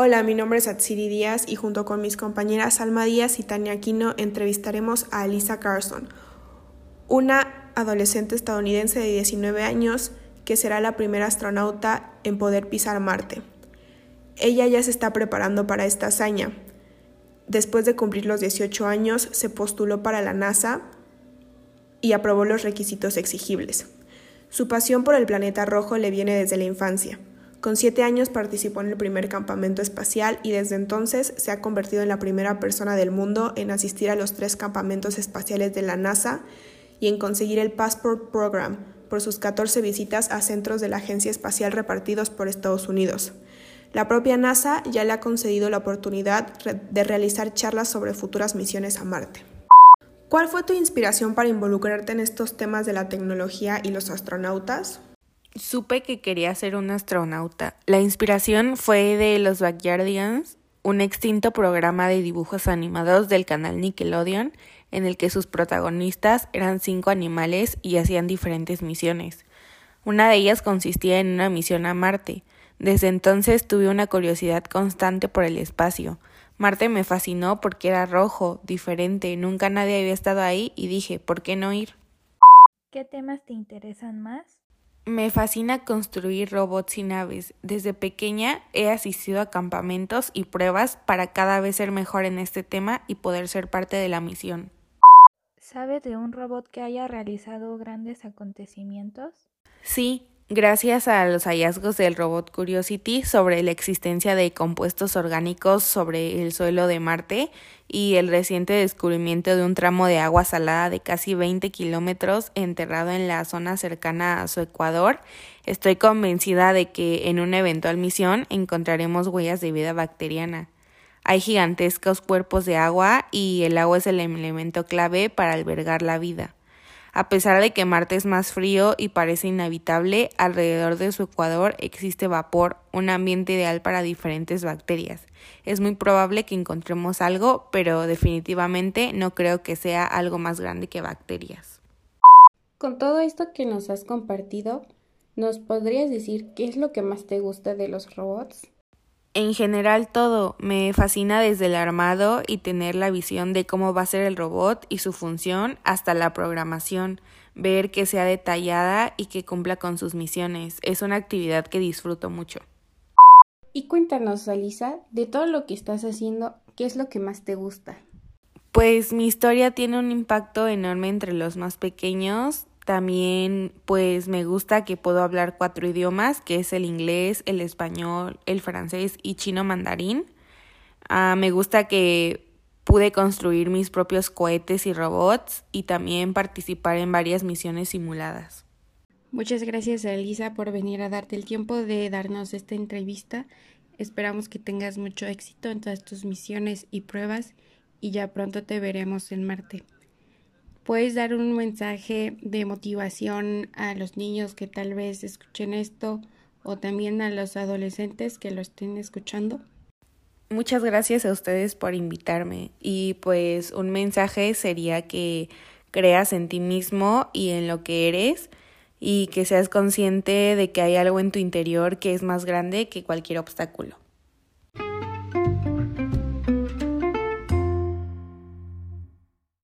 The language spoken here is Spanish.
Hola, mi nombre es Atsiri Díaz y junto con mis compañeras Alma Díaz y Tania Aquino entrevistaremos a Elisa Carson, una adolescente estadounidense de 19 años que será la primera astronauta en poder pisar Marte. Ella ya se está preparando para esta hazaña. Después de cumplir los 18 años, se postuló para la NASA y aprobó los requisitos exigibles. Su pasión por el planeta rojo le viene desde la infancia. Con siete años participó en el primer campamento espacial y desde entonces se ha convertido en la primera persona del mundo en asistir a los tres campamentos espaciales de la NASA y en conseguir el Passport Program por sus 14 visitas a centros de la Agencia Espacial repartidos por Estados Unidos. La propia NASA ya le ha concedido la oportunidad de realizar charlas sobre futuras misiones a Marte. ¿Cuál fue tu inspiración para involucrarte en estos temas de la tecnología y los astronautas? Supe que quería ser un astronauta. La inspiración fue de Los Backyardigans, un extinto programa de dibujos animados del canal Nickelodeon, en el que sus protagonistas eran cinco animales y hacían diferentes misiones. Una de ellas consistía en una misión a Marte. Desde entonces tuve una curiosidad constante por el espacio. Marte me fascinó porque era rojo, diferente, nunca nadie había estado ahí y dije, ¿por qué no ir? ¿Qué temas te interesan más? Me fascina construir robots y naves. Desde pequeña he asistido a campamentos y pruebas para cada vez ser mejor en este tema y poder ser parte de la misión. ¿Sabe de un robot que haya realizado grandes acontecimientos? Sí, gracias a los hallazgos del robot Curiosity sobre la existencia de compuestos orgánicos sobre el suelo de Marte y el reciente descubrimiento de un tramo de agua salada de casi 20 kilómetros enterrado en la zona cercana a su ecuador, estoy convencida de que en una eventual misión encontraremos huellas de vida bacteriana. Hay gigantescos cuerpos de agua y el agua es el elemento clave para albergar la vida. A pesar de que Marte es más frío y parece inhabitable, alrededor de su ecuador existe vapor, un ambiente ideal para diferentes bacterias. Es muy probable que encontremos algo, pero definitivamente no creo que sea algo más grande que bacterias. Con todo esto que nos has compartido, ¿nos podrías decir qué es lo que más te gusta de los robots? En general todo, me fascina desde el armado y tener la visión de cómo va a ser el robot y su función hasta la programación, ver que sea detallada y que cumpla con sus misiones. Es una actividad que disfruto mucho. Y cuéntanos, Alisa, de todo lo que estás haciendo, ¿qué es lo que más te gusta? Pues mi historia tiene un impacto enorme entre los más pequeños, también pues me gusta que puedo hablar cuatro idiomas, que es el inglés, el español, el francés y chino mandarín. Ah, me gusta que pude construir mis propios cohetes y robots y también participar en varias misiones simuladas. Muchas gracias Elisa por venir a darte el tiempo de darnos esta entrevista. Esperamos que tengas mucho éxito en todas tus misiones y pruebas y ya pronto te veremos en Marte puedes dar un mensaje de motivación a los niños que tal vez escuchen esto o también a los adolescentes que lo estén escuchando? Muchas gracias a ustedes por invitarme y pues un mensaje sería que creas en ti mismo y en lo que eres y que seas consciente de que hay algo en tu interior que es más grande que cualquier obstáculo.